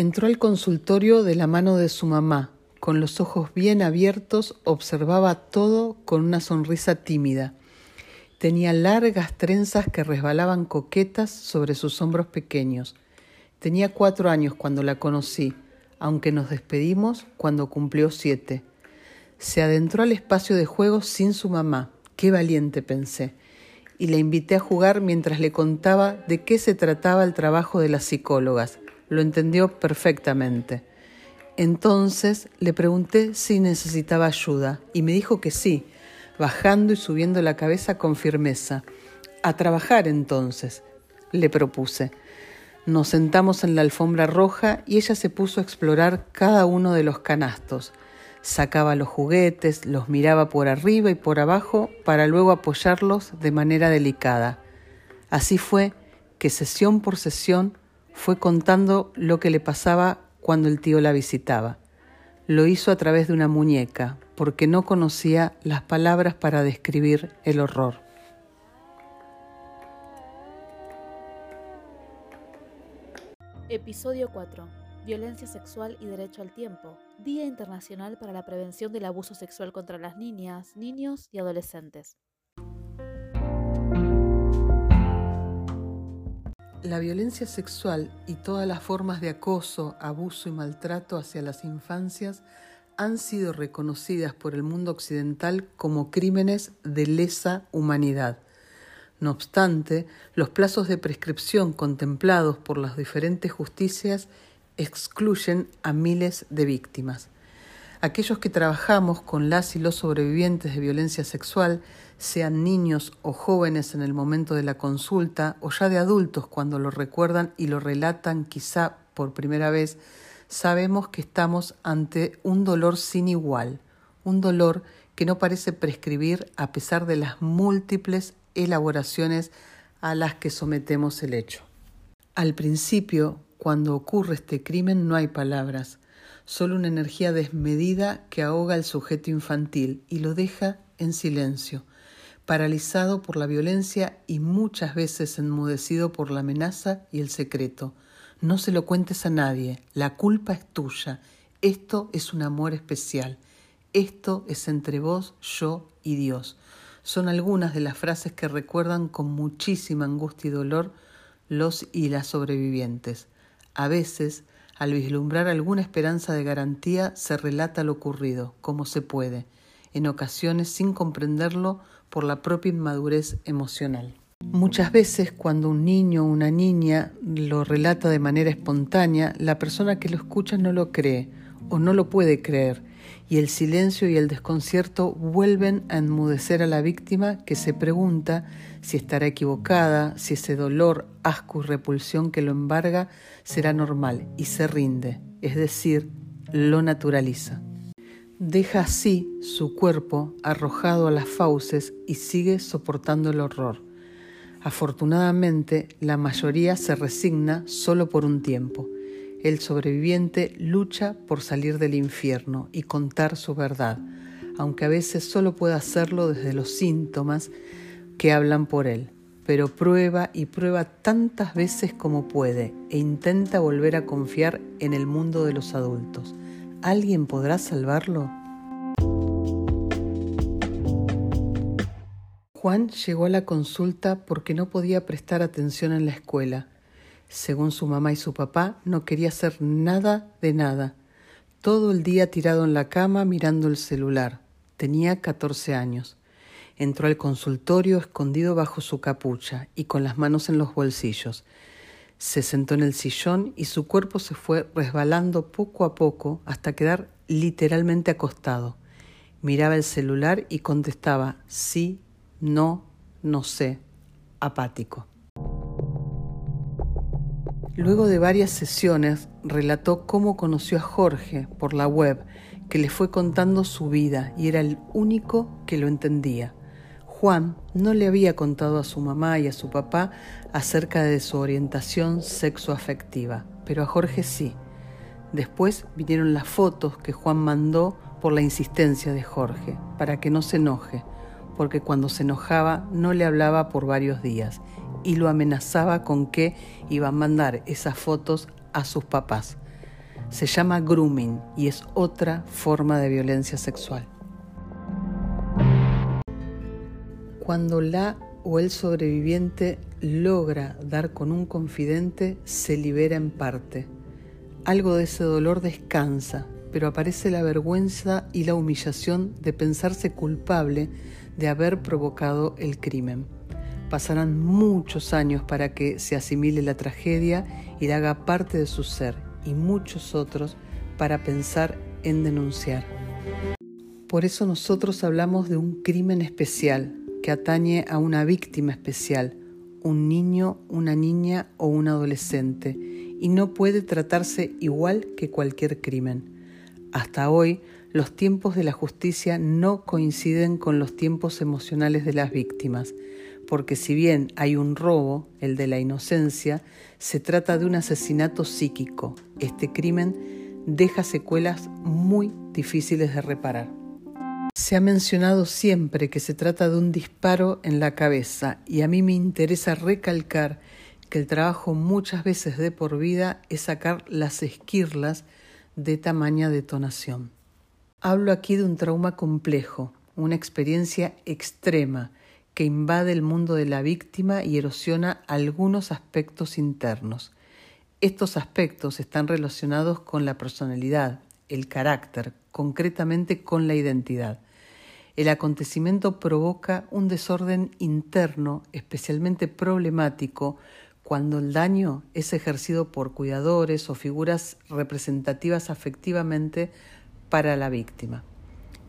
Entró al consultorio de la mano de su mamá. Con los ojos bien abiertos observaba todo con una sonrisa tímida. Tenía largas trenzas que resbalaban coquetas sobre sus hombros pequeños. Tenía cuatro años cuando la conocí, aunque nos despedimos cuando cumplió siete. Se adentró al espacio de juego sin su mamá. Qué valiente pensé. Y la invité a jugar mientras le contaba de qué se trataba el trabajo de las psicólogas lo entendió perfectamente. Entonces le pregunté si necesitaba ayuda y me dijo que sí, bajando y subiendo la cabeza con firmeza. A trabajar entonces, le propuse. Nos sentamos en la alfombra roja y ella se puso a explorar cada uno de los canastos. Sacaba los juguetes, los miraba por arriba y por abajo para luego apoyarlos de manera delicada. Así fue que sesión por sesión fue contando lo que le pasaba cuando el tío la visitaba. Lo hizo a través de una muñeca, porque no conocía las palabras para describir el horror. Episodio 4. Violencia sexual y derecho al tiempo. Día Internacional para la Prevención del Abuso Sexual contra las Niñas, Niños y Adolescentes. La violencia sexual y todas las formas de acoso, abuso y maltrato hacia las infancias han sido reconocidas por el mundo occidental como crímenes de lesa humanidad. No obstante, los plazos de prescripción contemplados por las diferentes justicias excluyen a miles de víctimas. Aquellos que trabajamos con las y los sobrevivientes de violencia sexual, sean niños o jóvenes en el momento de la consulta o ya de adultos cuando lo recuerdan y lo relatan quizá por primera vez, sabemos que estamos ante un dolor sin igual, un dolor que no parece prescribir a pesar de las múltiples elaboraciones a las que sometemos el hecho. Al principio, cuando ocurre este crimen, no hay palabras solo una energía desmedida que ahoga al sujeto infantil y lo deja en silencio, paralizado por la violencia y muchas veces enmudecido por la amenaza y el secreto. No se lo cuentes a nadie, la culpa es tuya, esto es un amor especial, esto es entre vos, yo y Dios. Son algunas de las frases que recuerdan con muchísima angustia y dolor los y las sobrevivientes. A veces al vislumbrar alguna esperanza de garantía, se relata lo ocurrido, como se puede, en ocasiones sin comprenderlo por la propia inmadurez emocional. Muchas veces cuando un niño o una niña lo relata de manera espontánea, la persona que lo escucha no lo cree o no lo puede creer y el silencio y el desconcierto vuelven a enmudecer a la víctima que se pregunta si estará equivocada, si ese dolor, asco y repulsión que lo embarga será normal y se rinde, es decir, lo naturaliza. Deja así su cuerpo arrojado a las fauces y sigue soportando el horror. Afortunadamente, la mayoría se resigna solo por un tiempo el sobreviviente lucha por salir del infierno y contar su verdad, aunque a veces solo puede hacerlo desde los síntomas que hablan por él, pero prueba y prueba tantas veces como puede e intenta volver a confiar en el mundo de los adultos. ¿Alguien podrá salvarlo? Juan llegó a la consulta porque no podía prestar atención en la escuela según su mamá y su papá, no quería hacer nada de nada. Todo el día tirado en la cama mirando el celular. Tenía 14 años. Entró al consultorio escondido bajo su capucha y con las manos en los bolsillos. Se sentó en el sillón y su cuerpo se fue resbalando poco a poco hasta quedar literalmente acostado. Miraba el celular y contestaba sí, no, no sé, apático. Luego de varias sesiones, relató cómo conoció a Jorge por la web, que le fue contando su vida y era el único que lo entendía. Juan no le había contado a su mamá y a su papá acerca de su orientación sexoafectiva, pero a Jorge sí. Después vinieron las fotos que Juan mandó por la insistencia de Jorge, para que no se enoje, porque cuando se enojaba no le hablaba por varios días y lo amenazaba con que iba a mandar esas fotos a sus papás. Se llama grooming y es otra forma de violencia sexual. Cuando la o el sobreviviente logra dar con un confidente, se libera en parte. Algo de ese dolor descansa, pero aparece la vergüenza y la humillación de pensarse culpable de haber provocado el crimen. Pasarán muchos años para que se asimile la tragedia y la haga parte de su ser, y muchos otros para pensar en denunciar. Por eso nosotros hablamos de un crimen especial que atañe a una víctima especial, un niño, una niña o un adolescente, y no puede tratarse igual que cualquier crimen. Hasta hoy, los tiempos de la justicia no coinciden con los tiempos emocionales de las víctimas, porque si bien hay un robo, el de la inocencia, se trata de un asesinato psíquico. Este crimen deja secuelas muy difíciles de reparar. Se ha mencionado siempre que se trata de un disparo en la cabeza y a mí me interesa recalcar que el trabajo muchas veces de por vida es sacar las esquirlas de tamaña detonación. Hablo aquí de un trauma complejo, una experiencia extrema que invade el mundo de la víctima y erosiona algunos aspectos internos. Estos aspectos están relacionados con la personalidad, el carácter, concretamente con la identidad. El acontecimiento provoca un desorden interno especialmente problemático cuando el daño es ejercido por cuidadores o figuras representativas afectivamente para la víctima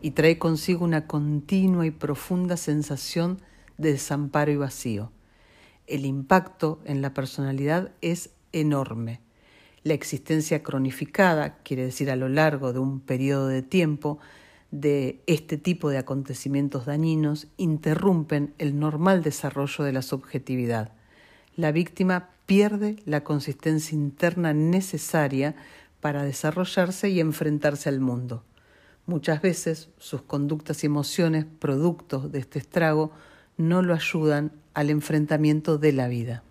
y trae consigo una continua y profunda sensación de desamparo y vacío. El impacto en la personalidad es enorme. La existencia cronificada, quiere decir a lo largo de un periodo de tiempo, de este tipo de acontecimientos dañinos interrumpen el normal desarrollo de la subjetividad la víctima pierde la consistencia interna necesaria para desarrollarse y enfrentarse al mundo. Muchas veces sus conductas y emociones, productos de este estrago, no lo ayudan al enfrentamiento de la vida.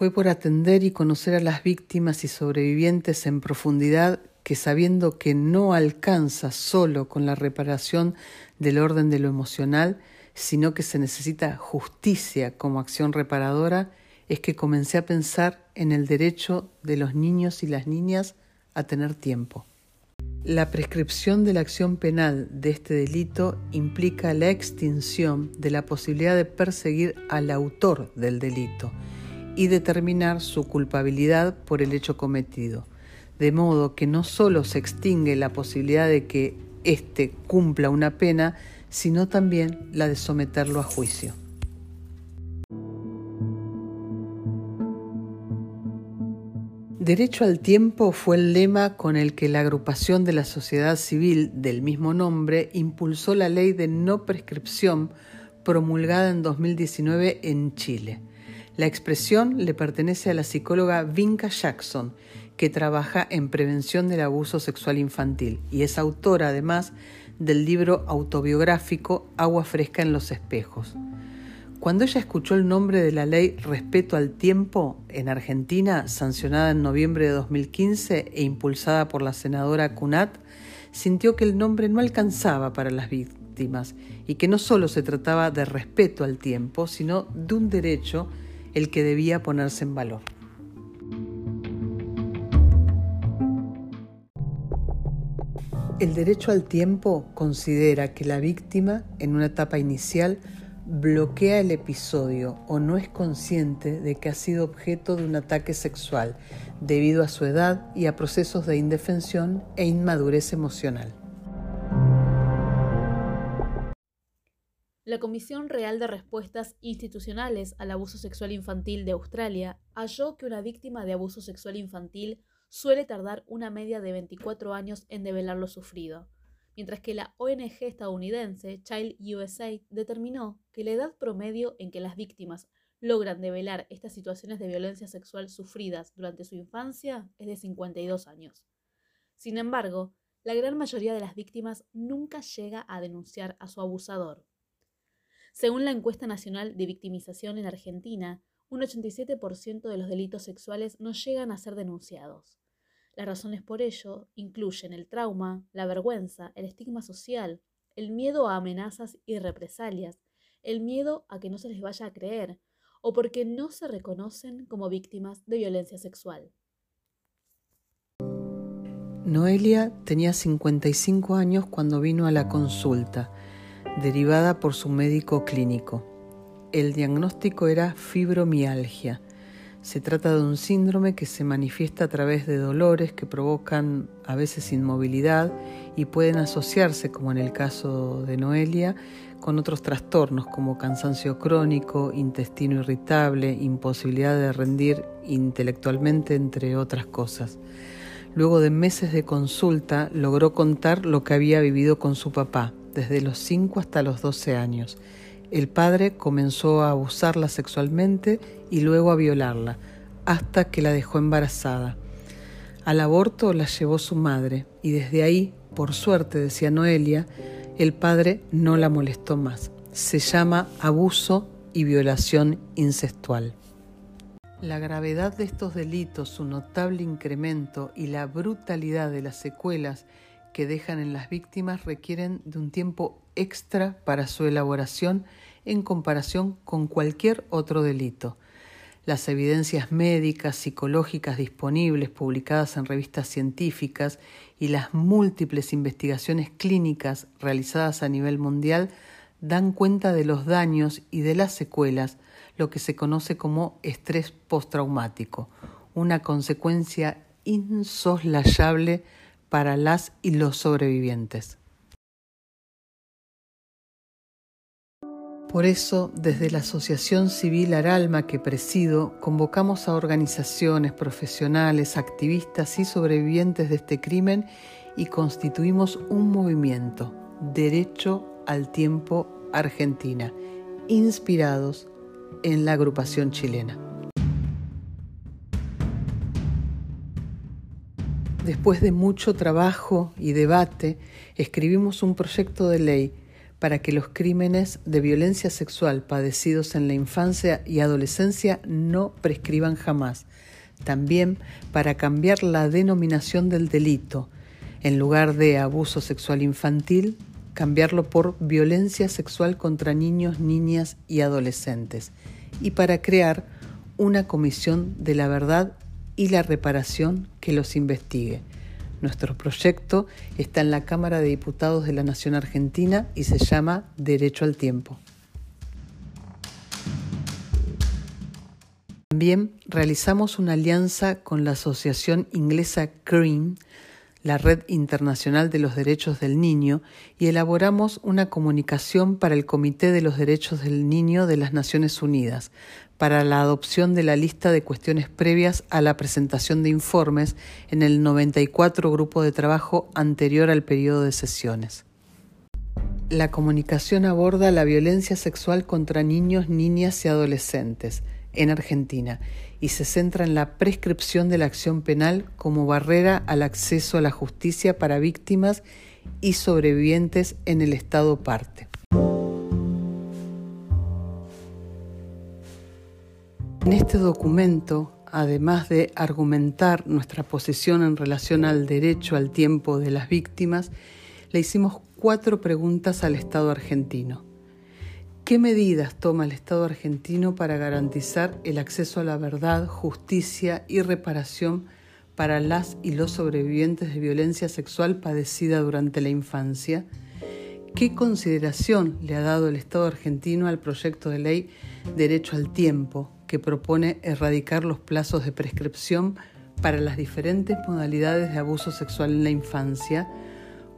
Fue por atender y conocer a las víctimas y sobrevivientes en profundidad que sabiendo que no alcanza solo con la reparación del orden de lo emocional, sino que se necesita justicia como acción reparadora, es que comencé a pensar en el derecho de los niños y las niñas a tener tiempo. La prescripción de la acción penal de este delito implica la extinción de la posibilidad de perseguir al autor del delito y determinar su culpabilidad por el hecho cometido, de modo que no solo se extingue la posibilidad de que éste cumpla una pena, sino también la de someterlo a juicio. Derecho al tiempo fue el lema con el que la agrupación de la sociedad civil del mismo nombre impulsó la ley de no prescripción promulgada en 2019 en Chile. La expresión le pertenece a la psicóloga Vinca Jackson, que trabaja en prevención del abuso sexual infantil y es autora además del libro autobiográfico Agua fresca en los espejos. Cuando ella escuchó el nombre de la ley Respeto al Tiempo en Argentina, sancionada en noviembre de 2015 e impulsada por la senadora Cunat, sintió que el nombre no alcanzaba para las víctimas y que no solo se trataba de respeto al tiempo, sino de un derecho el que debía ponerse en valor. El derecho al tiempo considera que la víctima, en una etapa inicial, bloquea el episodio o no es consciente de que ha sido objeto de un ataque sexual debido a su edad y a procesos de indefensión e inmadurez emocional. La Comisión Real de Respuestas Institucionales al Abuso Sexual Infantil de Australia halló que una víctima de abuso sexual infantil suele tardar una media de 24 años en develar lo sufrido mientras que la ONG estadounidense Child USA determinó que la edad promedio en que las víctimas logran develar estas situaciones de violencia sexual sufridas durante su infancia es de 52 años. Sin embargo, la gran mayoría de las víctimas nunca llega a denunciar a su abusador. Según la encuesta nacional de victimización en Argentina, un 87% de los delitos sexuales no llegan a ser denunciados. Las razones por ello incluyen el trauma, la vergüenza, el estigma social, el miedo a amenazas y represalias, el miedo a que no se les vaya a creer, o porque no se reconocen como víctimas de violencia sexual. Noelia tenía 55 años cuando vino a la consulta, derivada por su médico clínico. El diagnóstico era fibromialgia. Se trata de un síndrome que se manifiesta a través de dolores que provocan a veces inmovilidad y pueden asociarse, como en el caso de Noelia, con otros trastornos como cansancio crónico, intestino irritable, imposibilidad de rendir intelectualmente, entre otras cosas. Luego de meses de consulta, logró contar lo que había vivido con su papá, desde los 5 hasta los 12 años. El padre comenzó a abusarla sexualmente y luego a violarla, hasta que la dejó embarazada. Al aborto la llevó su madre y desde ahí, por suerte, decía Noelia, el padre no la molestó más. Se llama abuso y violación incestual. La gravedad de estos delitos, su notable incremento y la brutalidad de las secuelas que dejan en las víctimas requieren de un tiempo extra para su elaboración en comparación con cualquier otro delito. Las evidencias médicas, psicológicas disponibles, publicadas en revistas científicas y las múltiples investigaciones clínicas realizadas a nivel mundial dan cuenta de los daños y de las secuelas lo que se conoce como estrés postraumático, una consecuencia insoslayable para las y los sobrevivientes. Por eso, desde la Asociación Civil Aralma que presido, convocamos a organizaciones, profesionales, activistas y sobrevivientes de este crimen y constituimos un movimiento, Derecho al Tiempo Argentina, inspirados en la agrupación chilena. Después de mucho trabajo y debate, escribimos un proyecto de ley para que los crímenes de violencia sexual padecidos en la infancia y adolescencia no prescriban jamás. También para cambiar la denominación del delito. En lugar de abuso sexual infantil, cambiarlo por violencia sexual contra niños, niñas y adolescentes, y para crear una comisión de la verdad y la reparación que los investigue. Nuestro proyecto está en la Cámara de Diputados de la Nación Argentina y se llama Derecho al Tiempo. También realizamos una alianza con la asociación inglesa CREAM la Red Internacional de los Derechos del Niño, y elaboramos una comunicación para el Comité de los Derechos del Niño de las Naciones Unidas, para la adopción de la lista de cuestiones previas a la presentación de informes en el 94 grupo de trabajo anterior al periodo de sesiones. La comunicación aborda la violencia sexual contra niños, niñas y adolescentes en Argentina y se centra en la prescripción de la acción penal como barrera al acceso a la justicia para víctimas y sobrevivientes en el Estado parte. En este documento, además de argumentar nuestra posición en relación al derecho al tiempo de las víctimas, le hicimos cuatro preguntas al Estado argentino. ¿Qué medidas toma el Estado argentino para garantizar el acceso a la verdad, justicia y reparación para las y los sobrevivientes de violencia sexual padecida durante la infancia? ¿Qué consideración le ha dado el Estado argentino al proyecto de ley Derecho al Tiempo, que propone erradicar los plazos de prescripción para las diferentes modalidades de abuso sexual en la infancia?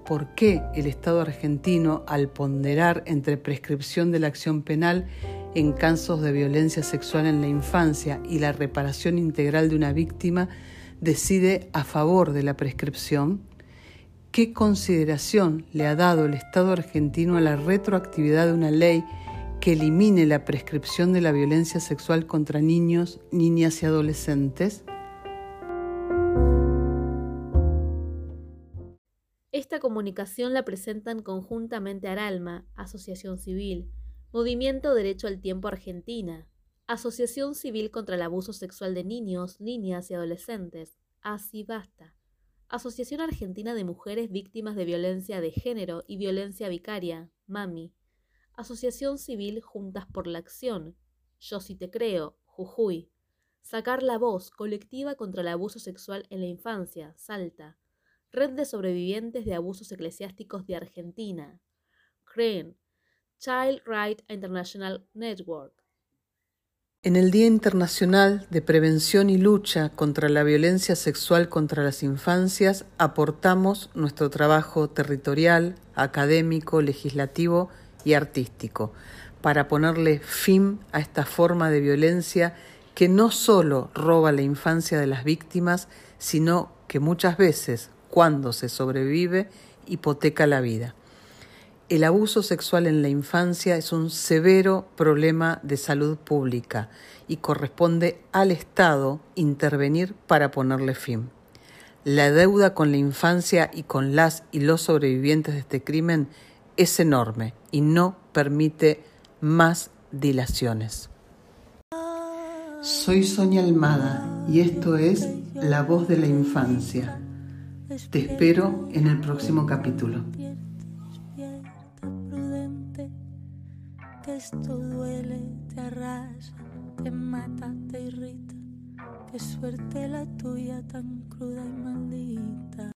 Por qué el Estado argentino, al ponderar entre prescripción de la acción penal en casos de violencia sexual en la infancia y la reparación integral de una víctima, decide a favor de la prescripción? ¿Qué consideración le ha dado el Estado argentino a la retroactividad de una ley que elimine la prescripción de la violencia sexual contra niños, niñas y adolescentes? Esta comunicación la presentan conjuntamente Aralma, Asociación Civil, Movimiento Derecho al Tiempo Argentina, Asociación Civil contra el Abuso Sexual de Niños, Niñas y Adolescentes, Así Basta, Asociación Argentina de Mujeres Víctimas de Violencia de Género y Violencia Vicaria, MAMI, Asociación Civil Juntas por la Acción, Yo si te creo, Jujuy, Sacar la voz colectiva contra el abuso sexual en la infancia, Salta, Red de Sobrevivientes de Abusos Eclesiásticos de Argentina, CREN, Child Right International Network. En el Día Internacional de Prevención y Lucha contra la Violencia Sexual contra las Infancias aportamos nuestro trabajo territorial, académico, legislativo y artístico para ponerle fin a esta forma de violencia que no solo roba la infancia de las víctimas, sino que muchas veces, cuando se sobrevive, hipoteca la vida. El abuso sexual en la infancia es un severo problema de salud pública y corresponde al Estado intervenir para ponerle fin. La deuda con la infancia y con las y los sobrevivientes de este crimen es enorme y no permite más dilaciones. Soy Sonia Almada y esto es La voz de la infancia. Te espero en el próximo capítulo. Que esto duele, te arrasa, te mata, te irrita. Qué suerte la tuya tan cruda y maldita.